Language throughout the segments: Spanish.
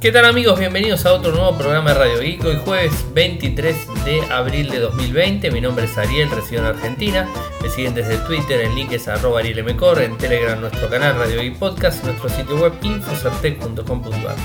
¿Qué tal amigos? Bienvenidos a otro nuevo programa de Radio Geek. Hoy jueves 23 de abril de 2020. Mi nombre es Ariel, resido en Argentina. Me siguen desde Twitter, el link es arroba arielmcor, en Telegram nuestro canal Radio Geek Podcast, nuestro sitio web infocertec.com.ar.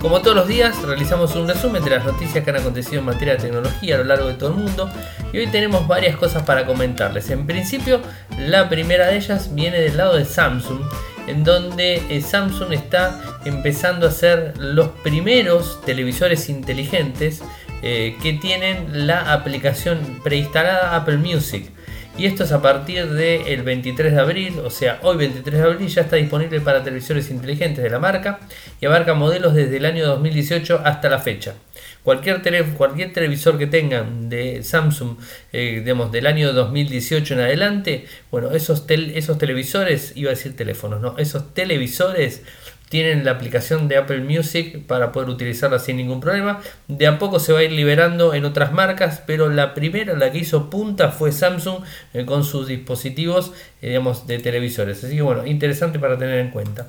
Como todos los días, realizamos un resumen de las noticias que han acontecido en materia de tecnología a lo largo de todo el mundo y hoy tenemos varias cosas para comentarles. En principio, la primera de ellas viene del lado de Samsung en donde eh, Samsung está empezando a hacer los primeros televisores inteligentes eh, que tienen la aplicación preinstalada Apple Music. Y esto es a partir del 23 de abril, o sea, hoy 23 de abril ya está disponible para televisores inteligentes de la marca y abarca modelos desde el año 2018 hasta la fecha. Cualquier, cualquier televisor que tengan de Samsung, eh, del año 2018 en adelante, bueno, esos, esos televisores, iba a decir teléfonos, no, esos televisores tienen la aplicación de Apple Music para poder utilizarla sin ningún problema. De a poco se va a ir liberando en otras marcas, pero la primera, la que hizo punta fue Samsung eh, con sus dispositivos eh, digamos, de televisores. Así que bueno, interesante para tener en cuenta.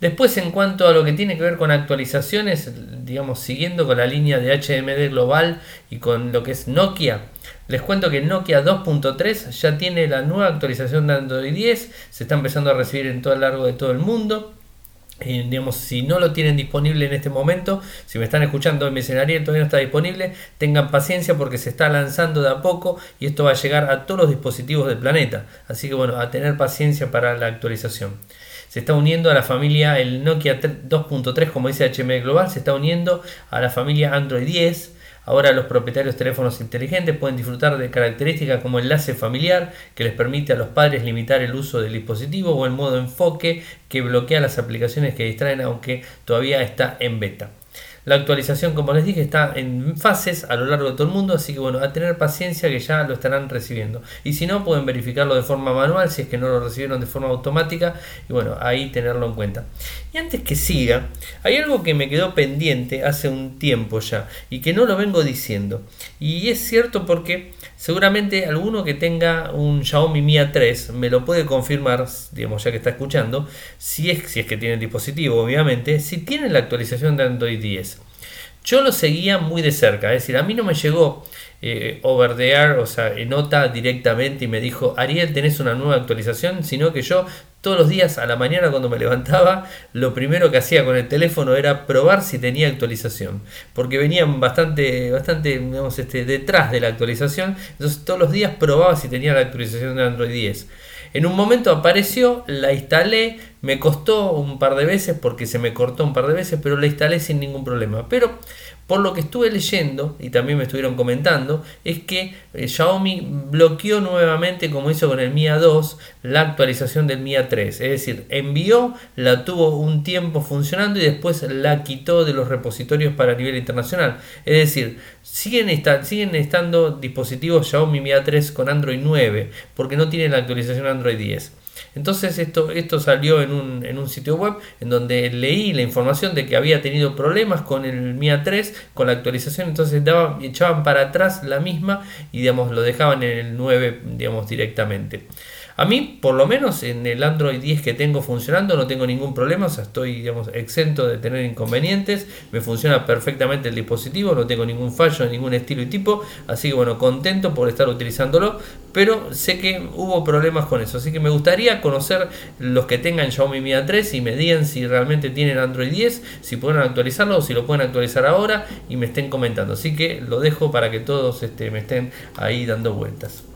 Después en cuanto a lo que tiene que ver con actualizaciones, digamos, siguiendo con la línea de HMD global y con lo que es Nokia, les cuento que Nokia 2.3 ya tiene la nueva actualización de Android 10, se está empezando a recibir en todo el largo de todo el mundo digamos, si no lo tienen disponible en este momento, si me están escuchando en mi escenario todavía no está disponible, tengan paciencia porque se está lanzando de a poco y esto va a llegar a todos los dispositivos del planeta. Así que bueno, a tener paciencia para la actualización. Se está uniendo a la familia, el Nokia 2.3, como dice HM Global, se está uniendo a la familia Android 10 Ahora los propietarios de teléfonos inteligentes pueden disfrutar de características como enlace familiar, que les permite a los padres limitar el uso del dispositivo, o el modo enfoque, que bloquea las aplicaciones que distraen aunque todavía está en beta. La actualización, como les dije, está en fases a lo largo de todo el mundo, así que bueno, a tener paciencia que ya lo estarán recibiendo. Y si no, pueden verificarlo de forma manual, si es que no lo recibieron de forma automática, y bueno, ahí tenerlo en cuenta. Y antes que siga, hay algo que me quedó pendiente hace un tiempo ya, y que no lo vengo diciendo. Y es cierto porque seguramente alguno que tenga un Xiaomi Mi A3 me lo puede confirmar, digamos ya que está escuchando, si es, si es que tiene el dispositivo, obviamente, si tiene la actualización de Android 10. Yo lo seguía muy de cerca, es decir, a mí no me llegó eh, over the air, o sea, nota directamente y me dijo, Ariel, tenés una nueva actualización, sino que yo todos los días a la mañana cuando me levantaba, lo primero que hacía con el teléfono era probar si tenía actualización, porque venían bastante, bastante, digamos, este, detrás de la actualización, entonces todos los días probaba si tenía la actualización de Android 10. En un momento apareció, la instalé, me costó un par de veces porque se me cortó un par de veces, pero la instalé sin ningún problema. Pero por lo que estuve leyendo y también me estuvieron comentando, es que eh, Xiaomi bloqueó nuevamente, como hizo con el Mi A2, la actualización del Mi A3. Es decir, envió, la tuvo un tiempo funcionando y después la quitó de los repositorios para nivel internacional. Es decir, siguen, siguen estando dispositivos Xiaomi Mi A3 con Android 9 porque no tienen la actualización Android 10. Entonces esto, esto salió en un, en un sitio web en donde leí la información de que había tenido problemas con el MIA 3, con la actualización, entonces daban, echaban para atrás la misma y digamos, lo dejaban en el 9 digamos, directamente. A mí, por lo menos en el Android 10 que tengo funcionando, no tengo ningún problema, o sea, estoy digamos, exento de tener inconvenientes, me funciona perfectamente el dispositivo, no tengo ningún fallo ningún estilo y tipo, así que bueno, contento por estar utilizándolo, pero sé que hubo problemas con eso, así que me gustaría conocer los que tengan Xiaomi Mi A3 y me digan si realmente tienen Android 10, si pueden actualizarlo o si lo pueden actualizar ahora y me estén comentando, así que lo dejo para que todos este, me estén ahí dando vueltas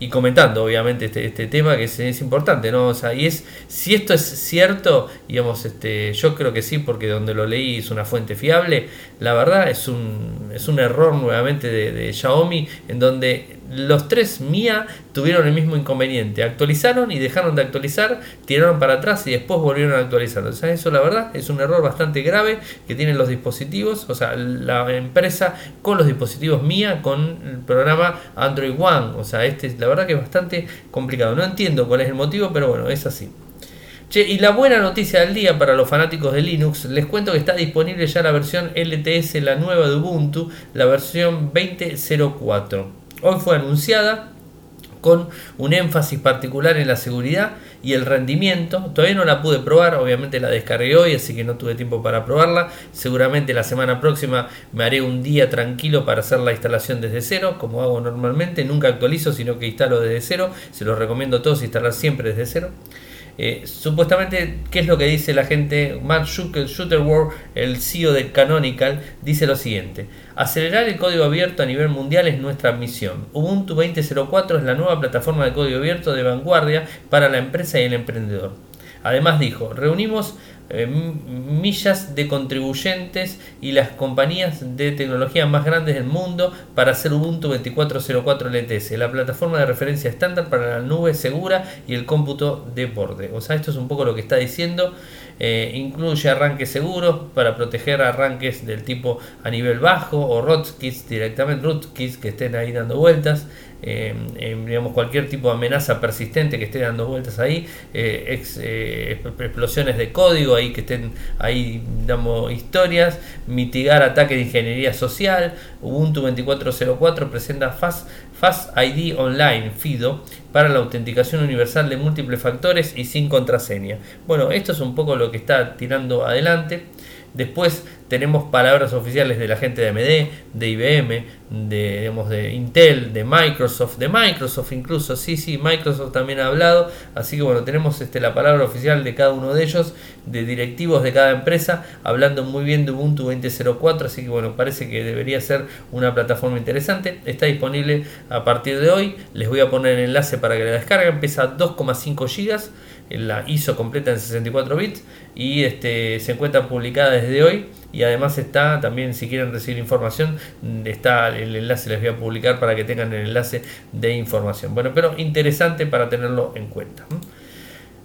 y comentando obviamente este, este tema que es, importante, ¿no? O sea, y es, si esto es cierto, digamos, este, yo creo que sí, porque donde lo leí es una fuente fiable, la verdad es un, es un error nuevamente de, de Xiaomi en donde los tres Mia tuvieron el mismo inconveniente. Actualizaron y dejaron de actualizar, tiraron para atrás y después volvieron a actualizar. O sea, eso la verdad es un error bastante grave que tienen los dispositivos, o sea, la empresa con los dispositivos Mia con el programa Android One. O sea, este la verdad que es bastante complicado. No entiendo cuál es el motivo, pero bueno, es así. Che, y la buena noticia del día para los fanáticos de Linux, les cuento que está disponible ya la versión LTS, la nueva de Ubuntu, la versión 20.04. Hoy fue anunciada con un énfasis particular en la seguridad y el rendimiento. Todavía no la pude probar, obviamente la descargué hoy, así que no tuve tiempo para probarla. Seguramente la semana próxima me haré un día tranquilo para hacer la instalación desde cero, como hago normalmente. Nunca actualizo, sino que instalo desde cero. Se los recomiendo a todos instalar siempre desde cero. Eh, supuestamente, ¿qué es lo que dice la gente? Mark Shutterworth, el CEO de Canonical, dice lo siguiente. Acelerar el código abierto a nivel mundial es nuestra misión. Ubuntu 20.04 es la nueva plataforma de código abierto de vanguardia para la empresa y el emprendedor. Además dijo, reunimos eh, millas de contribuyentes y las compañías de tecnología más grandes del mundo para hacer Ubuntu 2404 LTS, la plataforma de referencia estándar para la nube segura y el cómputo de borde. O sea, esto es un poco lo que está diciendo. Eh, incluye arranques seguros para proteger arranques del tipo a nivel bajo o rootkits directamente, rootkits que estén ahí dando vueltas. Eh, digamos, cualquier tipo de amenaza persistente que esté dando vueltas ahí, eh, eh, explosiones de código ahí que estén ahí dando historias, mitigar ataques de ingeniería social. Ubuntu 2404 presenta Fast, Fast ID Online, FIDO, para la autenticación universal de múltiples factores y sin contraseña. Bueno, esto es un poco lo que está tirando adelante. Después tenemos palabras oficiales de la gente de AMD, de IBM, de, de Intel, de Microsoft, de Microsoft incluso, sí, sí, Microsoft también ha hablado, así que bueno, tenemos este, la palabra oficial de cada uno de ellos, de directivos de cada empresa, hablando muy bien de Ubuntu 20.04, así que bueno, parece que debería ser una plataforma interesante, está disponible a partir de hoy, les voy a poner el enlace para que la descarguen, pesa 2,5 GB, la ISO completa en 64 bits. Y este, se encuentra publicada desde hoy y además está también si quieren recibir información está el enlace les voy a publicar para que tengan el enlace de información bueno pero interesante para tenerlo en cuenta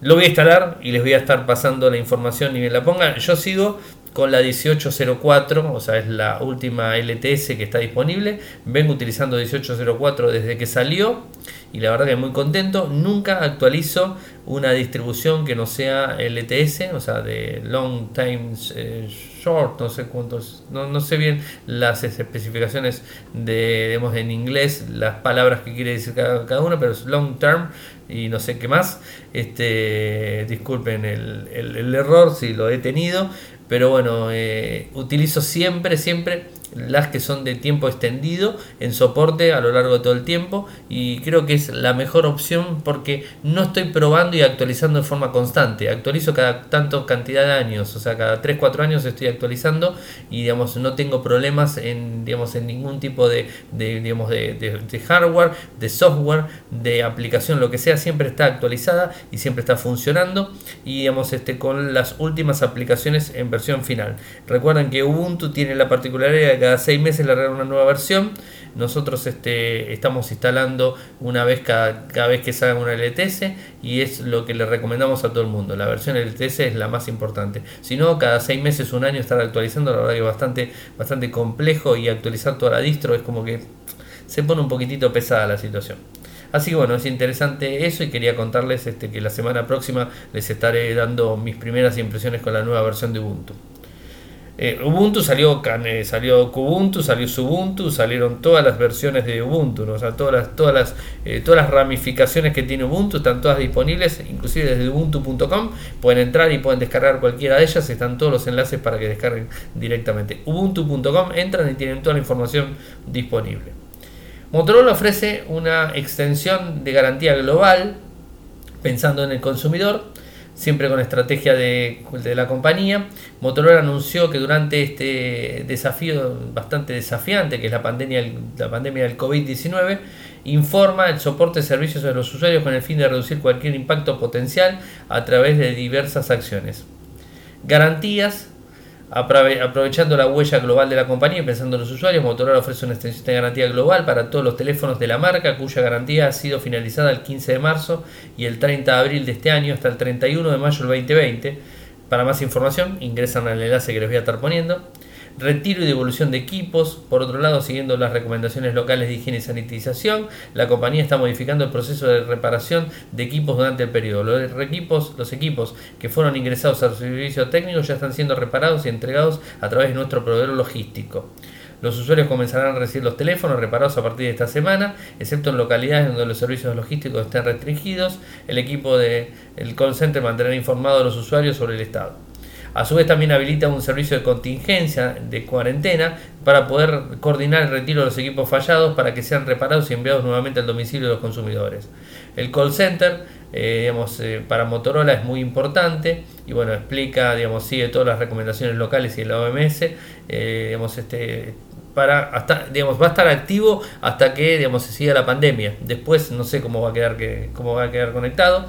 lo voy a instalar y les voy a estar pasando la información ni bien la pongan yo sigo con la 1804, o sea, es la última LTS que está disponible. Vengo utilizando 1804 desde que salió y la verdad que muy contento. Nunca actualizo una distribución que no sea LTS, o sea, de Long Time eh, Short, no sé cuántos, no, sé bien las especificaciones de, digamos, en inglés, las palabras que quiere decir cada, cada una, pero es Long Term y no sé qué más. Este, disculpen el, el error si lo he tenido, pero bueno, eh, utilizo siempre, siempre las que son de tiempo extendido en soporte a lo largo de todo el tiempo y creo que es la mejor opción porque no estoy probando y actualizando de forma constante, actualizo cada tanto cantidad de años, o sea, cada 3, 4 años estoy actualizando y digamos no tengo problemas en, digamos, en ningún tipo de, digamos, de, hardware, de software, de aplicación, lo que sea, siempre está actualizada y siempre está funcionando y digamos este, con las últimas aplicaciones en versión final. Recuerden que Ubuntu tiene la particularidad cada seis meses largar una nueva versión. Nosotros este, estamos instalando una vez cada, cada vez que salga una LTS y es lo que le recomendamos a todo el mundo. La versión LTS es la más importante. Si no, cada seis meses, un año estar actualizando, la verdad que es bastante, bastante complejo y actualizar toda la distro es como que se pone un poquitito pesada la situación. Así que bueno, es interesante eso y quería contarles este, que la semana próxima les estaré dando mis primeras impresiones con la nueva versión de Ubuntu. Eh, Ubuntu salió, salió Kubuntu, salió Subuntu, salieron todas las versiones de Ubuntu, o sea, todas las, todas, las, eh, todas las ramificaciones que tiene Ubuntu están todas disponibles, inclusive desde ubuntu.com, pueden entrar y pueden descargar cualquiera de ellas, están todos los enlaces para que descarguen directamente. Ubuntu.com, entran y tienen toda la información disponible. Motorola ofrece una extensión de garantía global pensando en el consumidor siempre con estrategia de, la compañía. Motorola anunció que durante este desafío bastante desafiante, que es la pandemia, la pandemia del COVID-19, informa el soporte de servicios a los usuarios con el fin de reducir cualquier impacto potencial a través de diversas acciones. Garantías Aprovechando la huella global de la compañía y pensando en los usuarios, Motorola ofrece una extensión de garantía global para todos los teléfonos de la marca, cuya garantía ha sido finalizada el 15 de marzo y el 30 de abril de este año hasta el 31 de mayo del 2020. Para más información, ingresan al enlace que les voy a estar poniendo retiro y devolución de equipos. Por otro lado, siguiendo las recomendaciones locales de higiene y sanitización, la compañía está modificando el proceso de reparación de equipos durante el periodo. Los equipos, los equipos que fueron ingresados al servicio técnico ya están siendo reparados y entregados a través de nuestro proveedor logístico. Los usuarios comenzarán a recibir los teléfonos reparados a partir de esta semana, excepto en localidades donde los servicios logísticos estén restringidos. El equipo del call center mantendrá informados a los usuarios sobre el estado. A su vez también habilita un servicio de contingencia de cuarentena para poder coordinar el retiro de los equipos fallados para que sean reparados y enviados nuevamente al domicilio de los consumidores. El call center eh, digamos, eh, para Motorola es muy importante y bueno, explica, digamos, sigue todas las recomendaciones locales y de la OMS, eh, digamos, este, para hasta, digamos, va a estar activo hasta que, digamos, se siga la pandemia. Después no sé cómo va a quedar, que, cómo va a quedar conectado.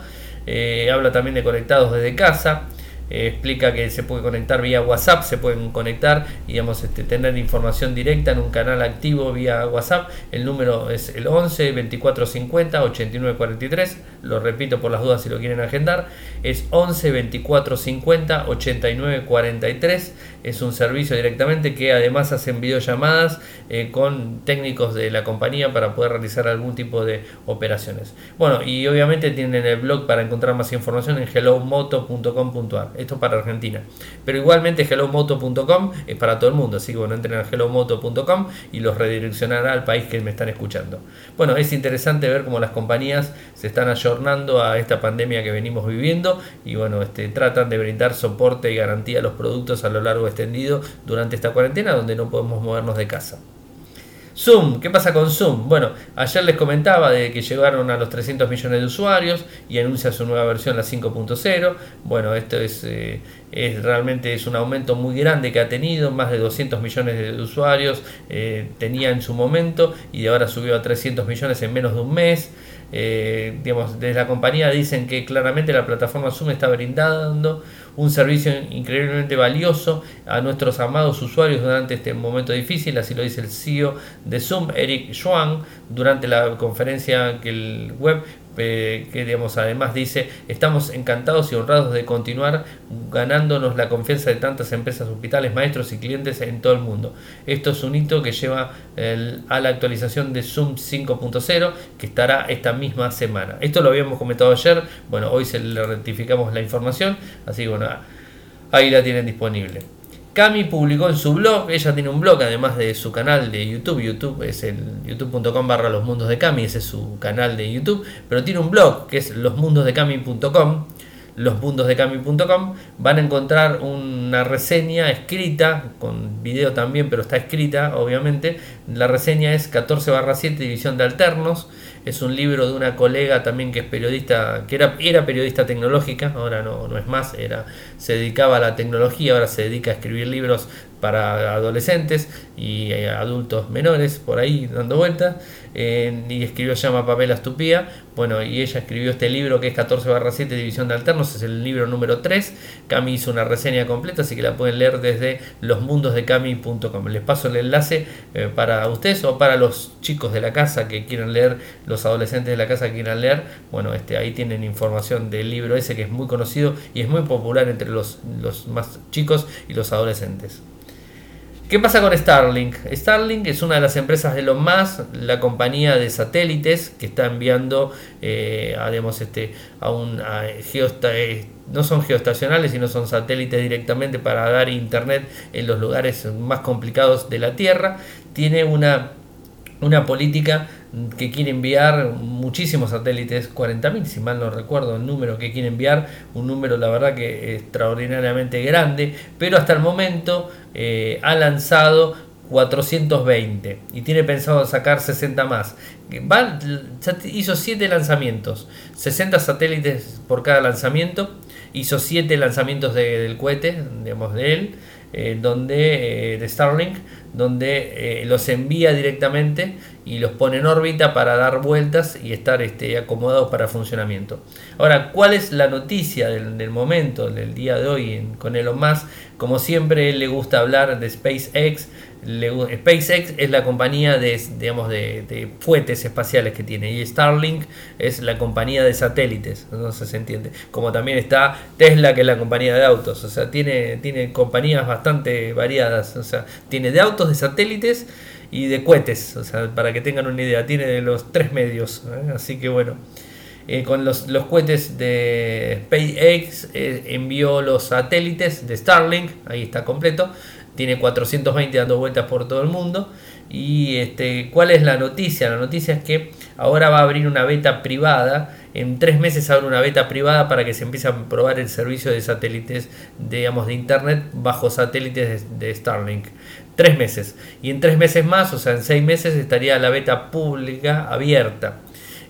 habla también de conectados desde casa. Eh, explica que se puede conectar vía WhatsApp, se pueden conectar y digamos, este, tener información directa en un canal activo vía WhatsApp. El número es el 11 24 50 89 43. Lo repito por las dudas si lo quieren agendar. Es 11 24 50 89 43. Es un servicio directamente que además hacen videollamadas eh, con técnicos de la compañía para poder realizar algún tipo de operaciones. Bueno, y obviamente tienen el blog para encontrar más información en hellomoto.com.ar esto para Argentina. Pero igualmente hellomoto.com es para todo el mundo, así que bueno, entren a hellomoto.com y los redireccionará al país que me están escuchando. Bueno, es interesante ver cómo las compañías se están ayornando a esta pandemia que venimos viviendo y bueno, este, tratan de brindar soporte y garantía a los productos a lo largo extendido durante esta cuarentena donde no podemos movernos de casa. Zoom, ¿qué pasa con Zoom? Bueno, ayer les comentaba de que llegaron a los 300 millones de usuarios y anuncia su nueva versión, la 5.0. Bueno, esto es, eh, es, realmente es un aumento muy grande que ha tenido, más de 200 millones de usuarios eh, tenía en su momento y ahora subió a 300 millones en menos de un mes. Eh, digamos, desde la compañía dicen que claramente la plataforma Zoom está brindando un servicio increíblemente valioso a nuestros amados usuarios durante este momento difícil, así lo dice el CEO de Zoom, Eric Schwang, durante la conferencia que el web eh, que digamos, además dice, estamos encantados y honrados de continuar ganándonos la confianza de tantas empresas, hospitales, maestros y clientes en todo el mundo. Esto es un hito que lleva a la actualización de Zoom 5.0 que estará esta misma semana. Esto lo habíamos comentado ayer, bueno, hoy se le rectificamos la información, así que bueno, ahí la tienen disponible. Cami publicó en su blog, ella tiene un blog además de su canal de YouTube, YouTube es el youtube.com barra los mundos de Cami, ese es su canal de YouTube, pero tiene un blog que es losmundosdecami.com, losmundosdecami.com, van a encontrar una reseña escrita, con video también, pero está escrita obviamente, la reseña es 14 barra 7 división de alternos, es un libro de una colega también que es periodista, que era, era periodista tecnológica, ahora no, no es más, era, se dedicaba a la tecnología, ahora se dedica a escribir libros para adolescentes y eh, adultos menores por ahí dando vueltas y escribió llama Pamela Estupía bueno y ella escribió este libro que es 14 barra 7 división de alternos es el libro número 3 Cami hizo una reseña completa así que la pueden leer desde losmundosdecami.com les paso el enlace eh, para ustedes o para los chicos de la casa que quieran leer los adolescentes de la casa que quieran leer. Bueno este ahí tienen información del libro ese que es muy conocido y es muy popular entre los, los más chicos y los adolescentes ¿Qué pasa con Starlink? Starlink es una de las empresas de lo más, la compañía de satélites que está enviando eh, este, a un eh, no son geoestacionales, sino son satélites directamente para dar internet en los lugares más complicados de la Tierra. Tiene una, una política que quiere enviar muchísimos satélites, 40.000 si mal no recuerdo el número que quiere enviar, un número la verdad que extraordinariamente grande, pero hasta el momento eh, ha lanzado 420 y tiene pensado sacar 60 más. Hizo 7 lanzamientos, 60 satélites por cada lanzamiento, hizo 7 lanzamientos del cohete, digamos de él, eh, donde, eh, de Starlink, donde los envía directamente y los pone en órbita para dar vueltas y estar este, acomodados para funcionamiento. Ahora, ¿cuál es la noticia del, momento, del día de hoy con Elon Musk? Como siempre, él le gusta hablar de SpaceX. SpaceX es la compañía de, digamos, de, de, fuetes espaciales que tiene y Starlink es la compañía de satélites, no se entiende. Como también está Tesla, que es la compañía de autos, o sea, tiene, tiene compañías bastante variadas, o sea, tiene de autos, de satélites y de cohetes, o sea, para que tengan una idea, tiene de los tres medios, ¿eh? así que bueno. Eh, con los, los, cohetes de SpaceX eh, envió los satélites de Starlink, ahí está completo, tiene 420 dando vueltas por todo el mundo. Y este, ¿cuál es la noticia? La noticia es que ahora va a abrir una beta privada. En tres meses abre una beta privada para que se empiece a probar el servicio de satélites, digamos, de internet bajo satélites de, de Starlink. Tres meses. Y en tres meses más, o sea, en seis meses estaría la beta pública abierta.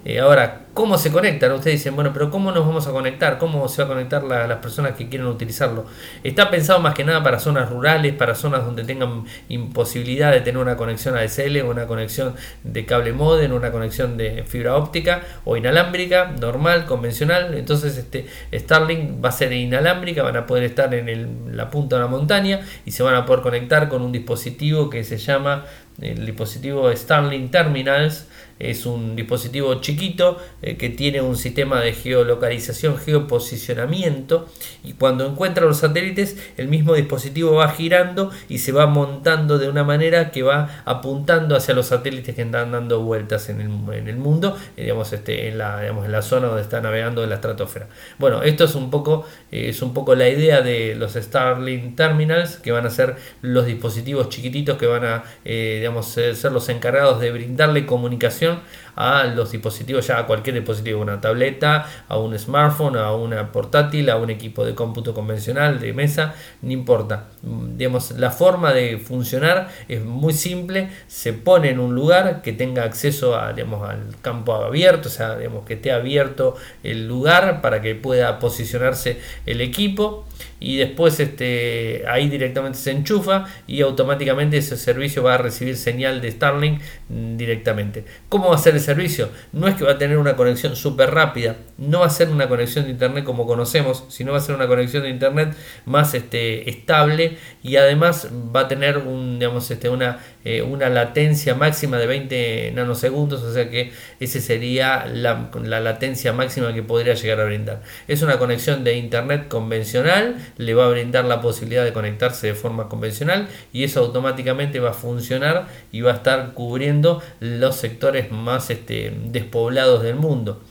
Eh, ahora, ¿cómo se conectan? Ustedes dicen, bueno, pero ¿cómo nos vamos a conectar? ¿Cómo se va a conectar las personas que quieren utilizarlo? Está pensado más que nada para zonas rurales, para zonas donde tengan imposibilidad de tener una conexión ADSL, una conexión de cable modem, una conexión de fibra óptica o inalámbrica, normal, convencional. Entonces, este Starlink va a ser inalámbrica, van a poder estar en la punta de la montaña y se van a poder conectar con un dispositivo que se llama el dispositivo Starlink Terminals es un dispositivo chiquito eh, que tiene un sistema de geolocalización, geoposicionamiento y cuando encuentra los satélites el mismo dispositivo va girando y se va montando de una manera que va apuntando hacia los satélites que están dando vueltas en el, mundo, eh, digamos, este, en, la, digamos, en la zona donde está navegando en la estratosfera. Bueno, esto es un poco, eh, es un poco la idea de los Starlink Terminals que van a ser los dispositivos chiquititos que van a digamos, ser los encargados de brindarle comunicación pequeno a los dispositivos, ya a cualquier dispositivo, una tableta, a un smartphone, a una portátil, a un equipo de cómputo convencional, de mesa, no importa. Digamos, la forma de funcionar es muy simple, se pone en un lugar que tenga acceso a, digamos, al campo abierto, o sea, digamos, que esté abierto el lugar para que pueda posicionarse el equipo y después este, ahí directamente se enchufa y automáticamente ese servicio va a recibir señal de Starlink directamente. ¿Cómo va a ser el servicio? No es que va a tener una conexión súper rápida, no va a ser una conexión de internet como conocemos, sino va a ser una conexión de internet más este, estable y además va a tener un, digamos, este, una, eh, una latencia máxima de 20 nanosegundos, o sea que ese sería la, la latencia máxima que podría llegar a brindar. Es una conexión de internet convencional le va a brindar la posibilidad de conectarse de forma convencional y eso automáticamente va a funcionar y va a estar cubriendo los sectores más este, despoblados del mundo.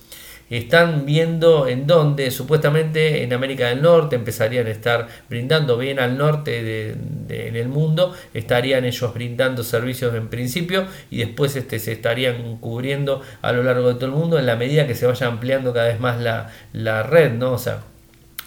Están viendo en dónde, supuestamente en América del Norte empezarían a estar brindando bien al norte en el mundo, estarían ellos brindando servicios en principio y después este, se estarían cubriendo a lo largo de todo el mundo en la medida que se vaya ampliando cada vez más la, la red, ¿no? O sea,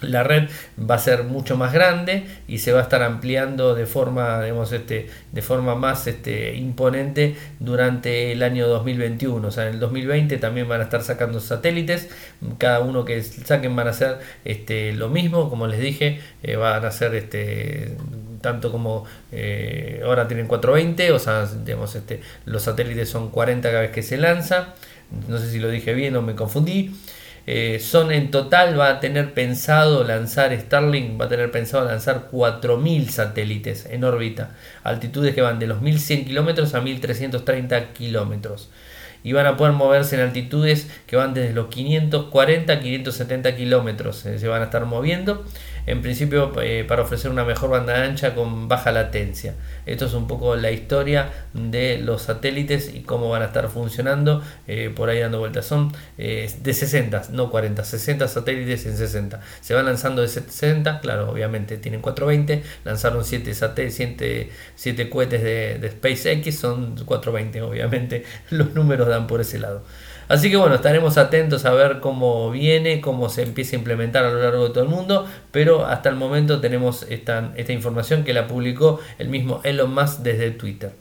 la red va a ser mucho más grande y se va a estar ampliando de forma, digamos, este, de forma más este, imponente durante el año 2021. O sea, en el 2020 también van a estar sacando satélites, cada uno que saquen van a hacer este, lo mismo, como les dije, eh, van a ser este, tanto como eh, ahora tienen 420, o sea, digamos, este, los satélites son 40 cada vez que se lanza. No sé si lo dije bien o me confundí. Eh, son en total, va a tener pensado lanzar Starlink, va a tener pensado lanzar 4.000 satélites en órbita, altitudes que van de los 1.100 kilómetros a 1.330 kilómetros. Y van a poder moverse en altitudes que van desde los 540 a 570 kilómetros. Eh, se van a estar moviendo en principio eh, para ofrecer una mejor banda ancha con baja latencia. Esto es un poco la historia de los satélites y cómo van a estar funcionando eh, por ahí dando vueltas. Son eh, de 60, no 40, 60 satélites en 60. Se van lanzando de 60, claro, obviamente tienen 420, lanzaron 7, 7, 7 cohetes de, de SpaceX, son 420, obviamente los números dan por ese lado. Así que bueno, estaremos atentos a ver cómo viene, cómo se empieza a implementar a lo largo de todo el mundo, pero hasta el momento tenemos esta, información que la publicó el mismo Elon Musk desde Twitter.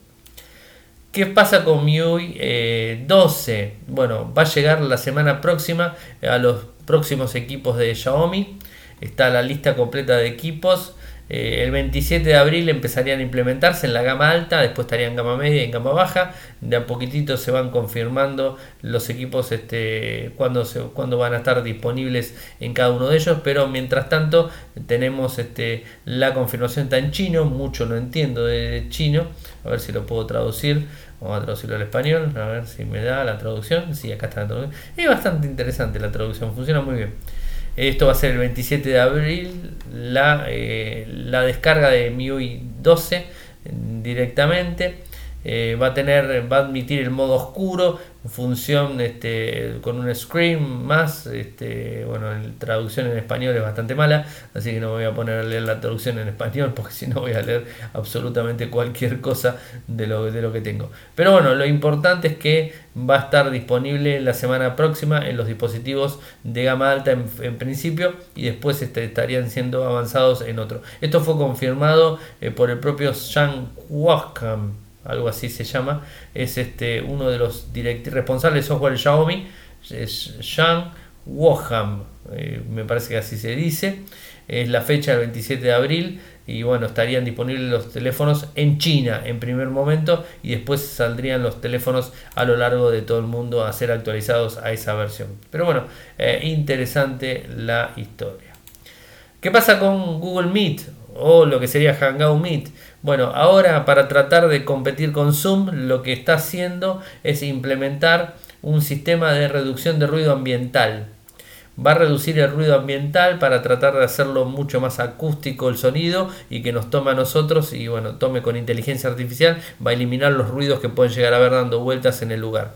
¿Qué pasa con MIUI 12? Eh, bueno, va a llegar la semana próxima a los próximos equipos de Xiaomi. Está la lista completa de equipos. Eh, el 27 de abril empezarían a implementarse en la gama alta, después estarían en gama media y en gama baja. De a poquitito se van confirmando los equipos este, cuando, se, cuando van a estar disponibles en cada uno de ellos, pero mientras tanto tenemos este, la confirmación está en chino, mucho no entiendo de chino, a ver si lo puedo traducir. Vamos a traducirlo al español, a ver si me da la traducción. Sí, acá está la traducción. Es bastante interesante la traducción, funciona muy bien. Esto va a ser el 27 de abril, la, eh, la descarga de MIUI 12 directamente. Va a tener, va a admitir el modo oscuro, función este, con un screen más, este, bueno, la traducción en español es bastante mala, así que no voy a poner a leer la traducción en español porque si no voy a leer absolutamente cualquier cosa de lo, de lo que tengo. Pero bueno, lo importante es que va a estar disponible la semana próxima en los dispositivos de gama alta en, principio y después este, estarían siendo avanzados en otro. Esto fue confirmado eh, por el propio Shang Wakam algo así se llama, es este, uno de los responsables de software de Xiaomi, es Shang Woham, eh, me parece que así se dice, es la fecha del 27 de abril y bueno, estarían disponibles los teléfonos en China en primer momento y después saldrían los teléfonos a lo largo de todo el mundo a ser actualizados a esa versión. Pero bueno, eh, interesante la historia. ¿Qué pasa con Google Meet o lo que sería Hangout Meet? Bueno, ahora para tratar de competir con Zoom, lo que está haciendo es implementar un sistema de reducción de ruido ambiental. Va a reducir el ruido ambiental para tratar de hacerlo mucho más acústico el sonido y que nos tome a nosotros y bueno, tome con inteligencia artificial, va a eliminar los ruidos que pueden llegar a ver dando vueltas en el lugar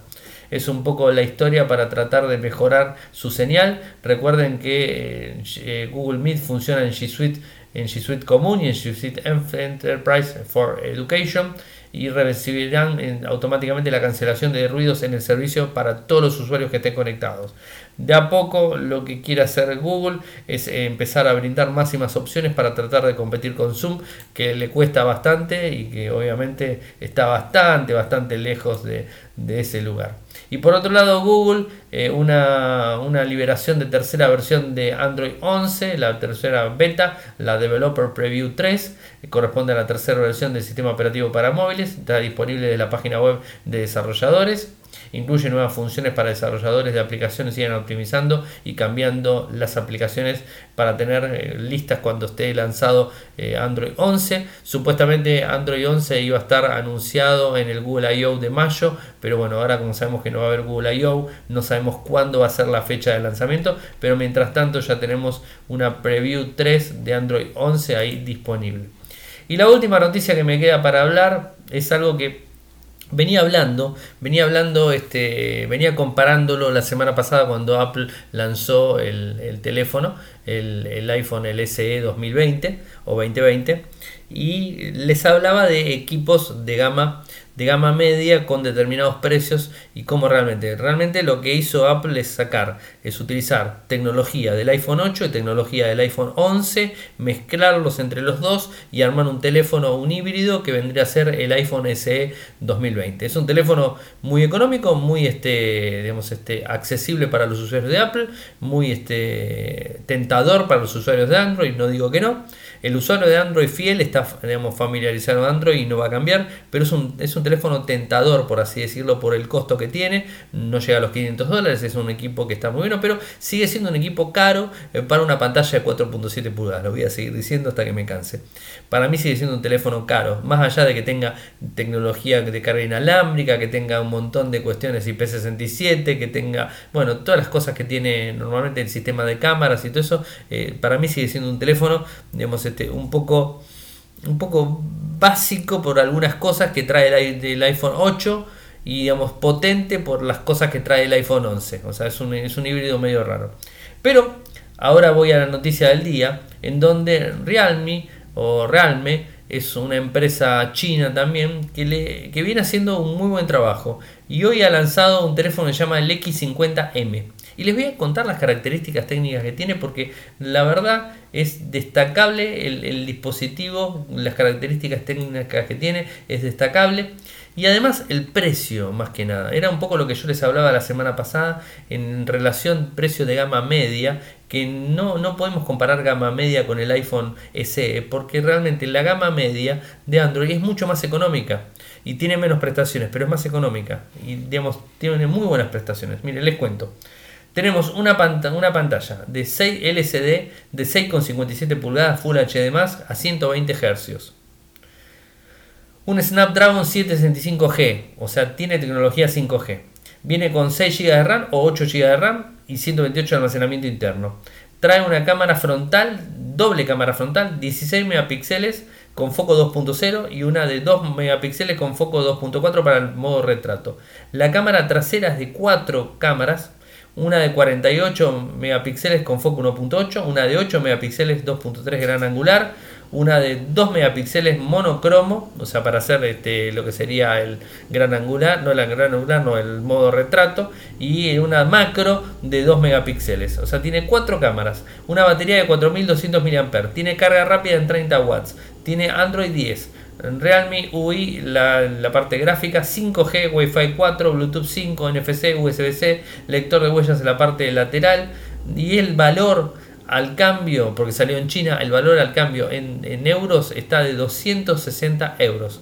es un poco la historia para tratar de mejorar su señal. Recuerden que eh, Google Meet funciona en G Suite en G Suite común y en G Suite Enterprise for Education y recibirán automáticamente la cancelación de ruidos en el servicio para todos los usuarios que estén conectados. De a poco lo que quiere hacer Google es empezar a brindar más y más opciones para tratar de competir con Zoom, que le cuesta bastante y que obviamente está bastante, bastante lejos de, de ese lugar. Y por otro lado, Google, eh, una, liberación de tercera versión de Android 11, la tercera beta, la Developer Preview 3, corresponde a la tercera versión del sistema operativo para móviles, está disponible de la página web de desarrolladores. Incluye nuevas funciones para desarrolladores de aplicaciones, siguen optimizando y cambiando las aplicaciones para tener eh, listas cuando esté lanzado eh, Android 11. Supuestamente Android 11 iba a estar anunciado en el Google I.O. de mayo, pero bueno, ahora como sabemos que no va a haber Google I.O., no sabemos cuándo va a ser la fecha de lanzamiento, pero mientras tanto ya tenemos una preview 3 de Android 11 ahí disponible. Y la última noticia que me queda para hablar es algo que venía hablando, venía hablando, este, venía comparándolo la semana pasada cuando Apple lanzó el, teléfono, el, el, iPhone el SE 2020 o 2020, y les hablaba de equipos de gama de gama media con determinados precios y cómo realmente. Realmente lo que hizo Apple es sacar, es utilizar tecnología del iPhone 8 y tecnología del iPhone 11, mezclarlos entre los dos y armar un teléfono, un híbrido que vendría a ser el iPhone SE 2020. Es un teléfono muy económico, muy este, digamos, este, accesible para los usuarios de Apple, muy este, tentador para los usuarios de Android, no digo que no. El usuario de Android fiel está digamos, familiarizado con Android y no va a cambiar, pero es un, es un teléfono tentador, por así decirlo, por el costo que tiene. No llega a los 500 dólares, es un equipo que está muy bueno, pero sigue siendo un equipo caro eh, para una pantalla de 4.7 pulgadas. Lo voy a seguir diciendo hasta que me canse. Para mí sigue siendo un teléfono caro, más allá de que tenga tecnología de carga inalámbrica, que tenga un montón de cuestiones IP67, que tenga, bueno, todas las cosas que tiene normalmente el sistema de cámaras y todo eso, eh, para mí sigue siendo un teléfono, digamos, este, un poco un poco básico por algunas cosas que trae el, iPhone 8 y digamos potente por las cosas que trae el iPhone 11. O sea, es un, es un híbrido medio raro. Pero ahora voy a la noticia del día en donde Realme o Realme es una empresa china también que, le, que viene haciendo un muy buen trabajo y hoy ha lanzado un teléfono que se llama el X50M. Y les voy a contar las características técnicas que tiene porque la verdad es destacable el, dispositivo, las características técnicas que tiene es destacable. Y además el precio, más que nada. Era un poco lo que yo les hablaba la semana pasada en relación precio de gama media, que no, no podemos comparar gama media con el iPhone SE, porque realmente la gama media de Android es mucho más económica y tiene menos prestaciones, pero es más económica. Y digamos, tiene muy buenas prestaciones. Miren, les cuento. Tenemos una, una pantalla de 6 LCD de 6,57 pulgadas Full HD a 120 Hz. Un Snapdragon 765G, o sea, tiene tecnología 5G. Viene con 6 GB de RAM o 8 GB de RAM y 128 de almacenamiento interno. Trae una cámara frontal, doble cámara frontal, 16 megapíxeles con foco 2.0 y una de 2 megapíxeles con foco 2.4 para el modo retrato. La cámara trasera es de 4 cámaras, una de 48 megapíxeles con foco 1.8, una de 8 megapíxeles 2.3 gran angular, una de 2 megapíxeles monocromo, o sea, para hacer este, lo que sería el gran angular, no el gran angular, no el modo retrato, y una macro de 2 megapíxeles, o sea, tiene 4 cámaras, una batería de 4200 mAh, tiene carga rápida en 30 watts, tiene Android 10. Realme UI, la, parte gráfica, 5G, Wi-Fi 4, Bluetooth 5, NFC, USB-C, lector de huellas en la parte lateral y el valor al cambio, porque salió en China, el valor al cambio en, euros está de 260 euros.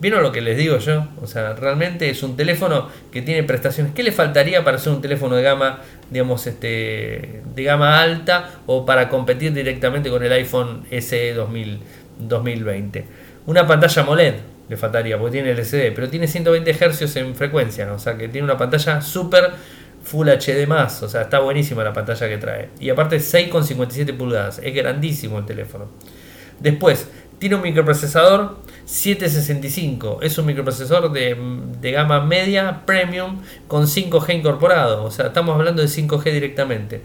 ¿Vieron lo que les digo yo? O sea, realmente es un teléfono que tiene prestaciones. ¿Qué le faltaría para ser un teléfono de gama, digamos, este, de gama alta o para competir directamente con el iPhone SE 2020? Una pantalla AMOLED le faltaría, porque tiene LCD, pero tiene 120 Hz en frecuencia, o sea que tiene una pantalla súper Full HD o sea, está buenísima la pantalla que trae. Y aparte 6,57 pulgadas, es grandísimo el teléfono. Después, tiene un microprocesador 765, es un microprocesador de, de, gama media premium con 5G incorporado, o sea, estamos hablando de 5G directamente.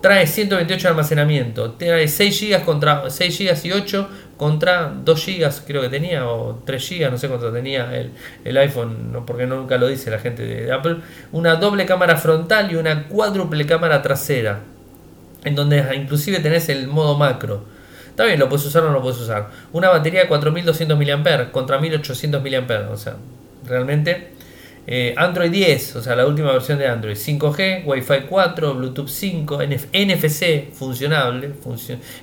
Trae 128 de almacenamiento, trae 6 GB contra 6 GB y 8 contra 2 GB creo que tenía o 3 GB, no sé cuánto tenía el, iPhone, no, porque nunca lo dice la gente de Apple. Una doble cámara frontal y una cuádruple cámara trasera, en donde inclusive tenés el modo macro. Está bien, lo puedes usar o no lo puedes usar. Una batería de 4200 mAh contra 1800 mAh, o sea, realmente eh, Android 10, o sea, la última versión de Android, 5G, Wi-Fi 4, Bluetooth 5, NFC funcionable,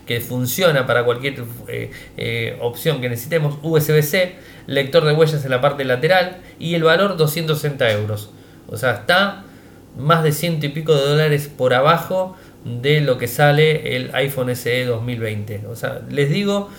que funciona para cualquier eh, eh, opción que necesitemos, USB-C, lector de huellas en la parte lateral y el valor 260 euros. O sea, está más de ciento y pico de dólares por abajo de lo que sale el iPhone SE 2020. O sea, les digo,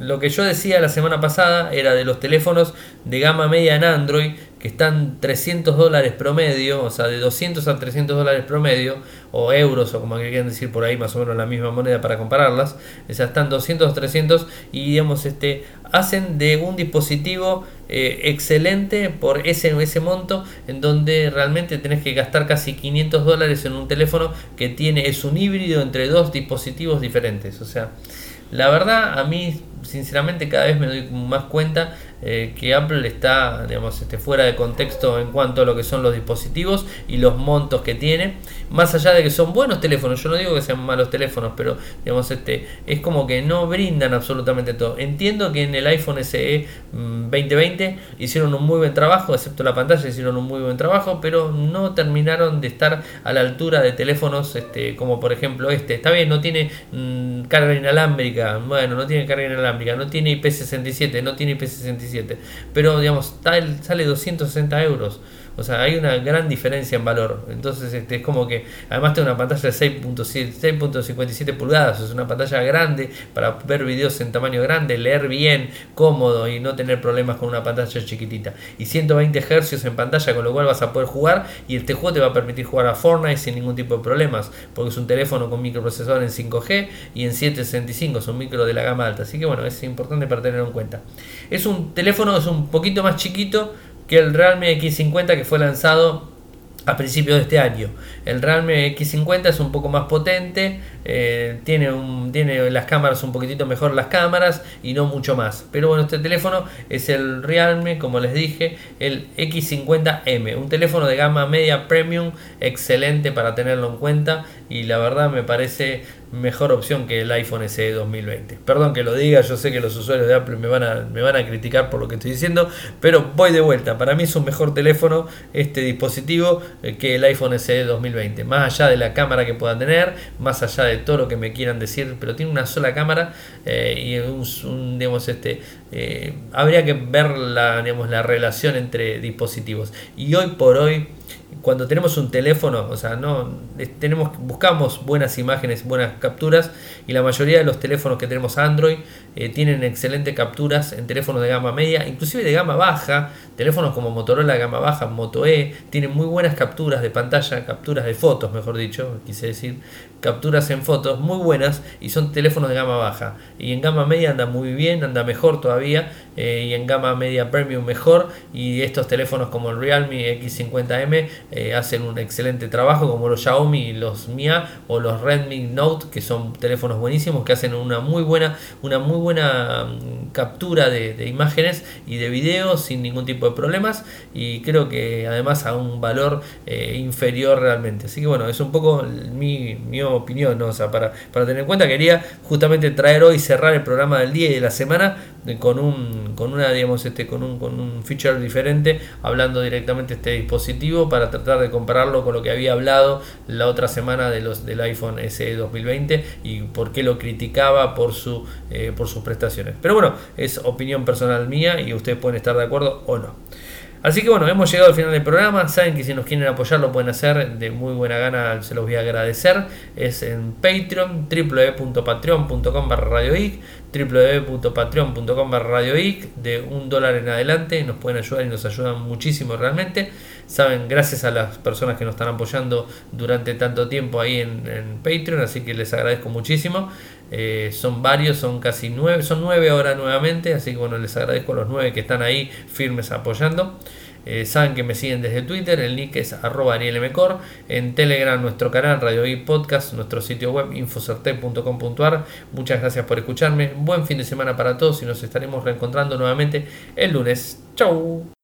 lo que yo decía la semana pasada era de los teléfonos de gama media en Android que están 300 dólares promedio, o sea, de 200 a 300 dólares promedio, o euros, o como quieran decir por ahí, más o menos la misma moneda para compararlas, o sea, están 200 a 300 y digamos, este, hacen de un dispositivo eh, excelente por ese, ese monto, en donde realmente tenés que gastar casi 500 dólares en un teléfono que tiene, es un híbrido entre dos dispositivos diferentes, o sea, la verdad a mí sinceramente cada vez me doy más cuenta eh, que Apple está digamos, este, fuera de contexto en cuanto a lo que son los dispositivos y los montos que tiene. Más allá de que son buenos teléfonos, yo no digo que sean malos teléfonos, pero digamos, este, es como que no brindan absolutamente todo. Entiendo que en el iPhone SE 2020 mm, hicieron un muy buen trabajo, excepto la pantalla, hicieron un muy buen trabajo, pero no terminaron de estar a la altura de teléfonos este, como por ejemplo este. Está bien, no tiene mm, carga inalámbrica, bueno, no tiene carga inalámbrica, no tiene IP67, no tiene IP67 pero digamos, tal, sale 260 euros. O sea, hay una gran diferencia en valor. Entonces, este, es como que además tiene una pantalla de 6.57 pulgadas. Es una pantalla grande para ver videos en tamaño grande, leer bien, cómodo y no tener problemas con una pantalla chiquitita. Y 120 Hz en pantalla, con lo cual vas a poder jugar. Y este juego te va a permitir jugar a Fortnite sin ningún tipo de problemas. Porque es un teléfono con microprocesador en 5G y en 765. Es un micro de la gama alta. Así que bueno, es importante para tenerlo en cuenta. Es un teléfono, es un poquito más chiquito que el Realme X50 que fue lanzado a principios de este año. El Realme X50 es un poco más potente, eh, tiene, tiene las cámaras un poquitito mejor las cámaras y no mucho más. Pero bueno, este teléfono es el Realme, como les dije, el X50M, un teléfono de gama media premium, excelente para tenerlo en cuenta y la verdad me parece mejor opción que el iPhone SE 2020. Perdón que lo diga, yo sé que los usuarios de Apple me van a, me van a criticar por lo que estoy diciendo, pero voy de vuelta. Para mí es un mejor teléfono este dispositivo eh, que el iPhone SE 2020. Más allá de la cámara que pueda tener, más allá de todo lo que me quieran decir, pero tiene una sola cámara eh, y un, digamos, este, eh, habría que ver la, digamos, la relación entre dispositivos. Y hoy por hoy cuando tenemos un teléfono, o sea, no tenemos buscamos buenas imágenes, buenas capturas y la mayoría de los teléfonos que tenemos Android eh, tienen excelentes capturas en teléfonos de gama media, inclusive de gama baja, teléfonos como Motorola de gama baja, Moto E, tienen muy buenas capturas de pantalla, capturas de fotos, mejor dicho, quise decir, capturas en fotos muy buenas y son teléfonos de gama baja. Y en gama media anda muy bien, anda mejor todavía eh, y en gama media premium mejor y estos teléfonos como el Realme X50M eh, hacen un excelente trabajo como los Xiaomi, los Mia o los Redmi Note que son teléfonos buenísimos que hacen una muy buena una muy buena mm, captura de, imágenes y de videos sin ningún tipo de problemas y creo que además a un valor eh, inferior realmente así que bueno es un poco mi, mi opinión ¿no? o sea, para, para tener en cuenta quería justamente traer hoy cerrar el programa del día y de la semana con un con una digamos este con un con un feature diferente hablando directamente de este dispositivo para tratar de compararlo con lo que había hablado la otra semana de los del iPhone SE 2020 y por qué lo criticaba por su eh, por sus prestaciones pero bueno es opinión personal mía y ustedes pueden estar de acuerdo o no Así que bueno, hemos llegado al final del programa. Saben que si nos quieren apoyar lo pueden hacer de muy buena gana, se los voy a agradecer. Es en Patreon, www.patreon.com barra www.patreon.com radioic, de un dólar en adelante. Nos pueden ayudar y nos ayudan muchísimo realmente. Saben, gracias a las personas que nos están apoyando durante tanto tiempo ahí en, Patreon, así que les agradezco muchísimo. Eh, son varios, son casi nueve, son nueve ahora nuevamente, así que bueno, les agradezco a los nueve que están ahí firmes apoyando. Eh, saben que me siguen desde Twitter, el nick es arroba arielmcor, en Telegram nuestro canal Radio y Podcast, nuestro sitio web infocerte.com.ar. Muchas gracias por escucharme, buen fin de semana para todos y nos estaremos reencontrando nuevamente el lunes. Chau.